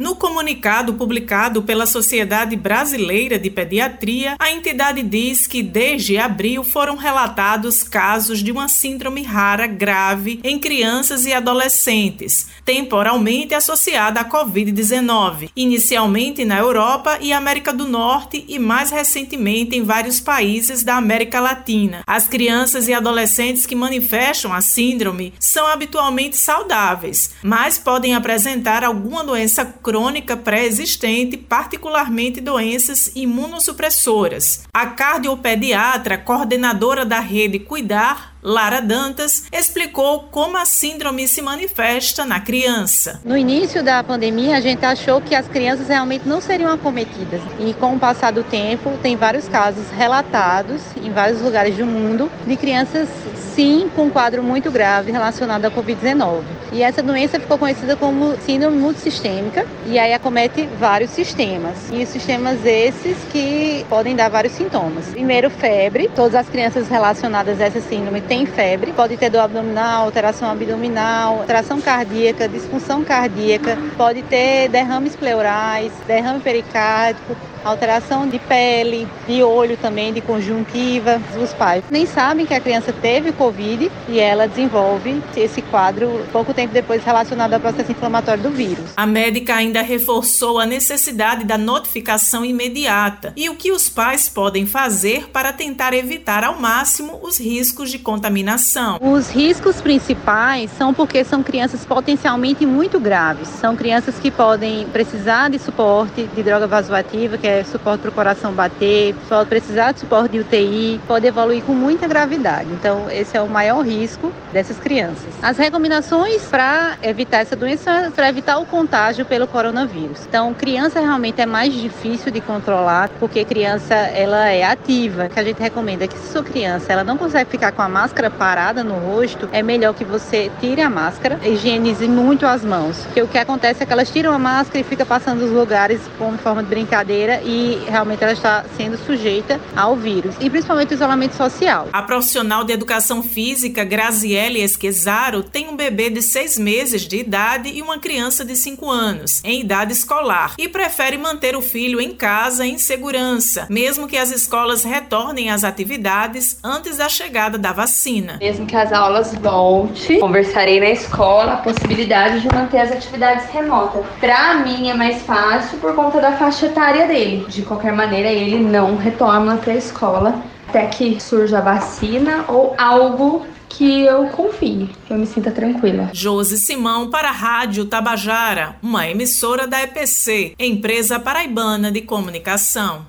No comunicado publicado pela Sociedade Brasileira de Pediatria, a entidade diz que desde abril foram relatados casos de uma síndrome rara grave em crianças e adolescentes, temporalmente associada à Covid-19, inicialmente na Europa e América do Norte e mais recentemente em vários países da América Latina. As crianças e adolescentes que manifestam a síndrome são habitualmente saudáveis, mas podem apresentar alguma doença crônica pré-existente, particularmente doenças imunossupressoras. A cardiopediatra, coordenadora da rede Cuidar, Lara Dantas explicou como a síndrome se manifesta na criança. No início da pandemia, a gente achou que as crianças realmente não seriam acometidas. E com o passar do tempo, tem vários casos relatados em vários lugares do mundo de crianças sim com um quadro muito grave relacionado à Covid-19. E essa doença ficou conhecida como síndrome multissistêmica e aí acomete vários sistemas. E sistemas esses que podem dar vários sintomas. Primeiro, febre. Todas as crianças relacionadas a essa síndrome têm febre. Pode ter dor abdominal, alteração abdominal, alteração cardíaca, disfunção cardíaca. Pode ter derrames pleurais, derrame pericárdico, alteração de pele, de olho também, de conjuntiva. Os pais nem sabem que a criança teve Covid e ela desenvolve esse quadro pouco tempo depois relacionado ao processo inflamatório do vírus. A médica ainda reforçou a necessidade da notificação imediata e o que os pais podem fazer para tentar evitar ao máximo os riscos de contaminação. Os riscos principais são porque são crianças potencialmente muito graves. São crianças que podem precisar de suporte de droga vasoativa, que é suporte para o coração bater, pode precisar de suporte de UTI, pode evoluir com muita gravidade. Então, esse é o maior risco dessas crianças. As recomendações para evitar essa doença, para evitar o contágio pelo coronavírus. Então, criança realmente é mais difícil de controlar, porque criança ela é ativa. O que a gente recomenda é que se sua criança ela não consegue ficar com a máscara parada no rosto, é melhor que você tire a máscara, higienize muito as mãos. Porque o que acontece é que elas tiram a máscara e fica passando os lugares como forma de brincadeira e realmente ela está sendo sujeita ao vírus e principalmente o isolamento social. A profissional de educação física Graziele Esquezaro tem um bebê de seis meses de idade e uma criança de cinco anos, em idade escolar, e prefere manter o filho em casa em segurança, mesmo que as escolas retornem às atividades antes da chegada da vacina. Mesmo que as aulas voltem, conversarei na escola a possibilidade de manter as atividades remotas. Para mim é mais fácil por conta da faixa etária dele. De qualquer maneira, ele não retorna para a escola até que surja a vacina ou algo que eu confie, que eu me sinta tranquila. Josi Simão para a Rádio Tabajara, uma emissora da EPC, empresa paraibana de comunicação.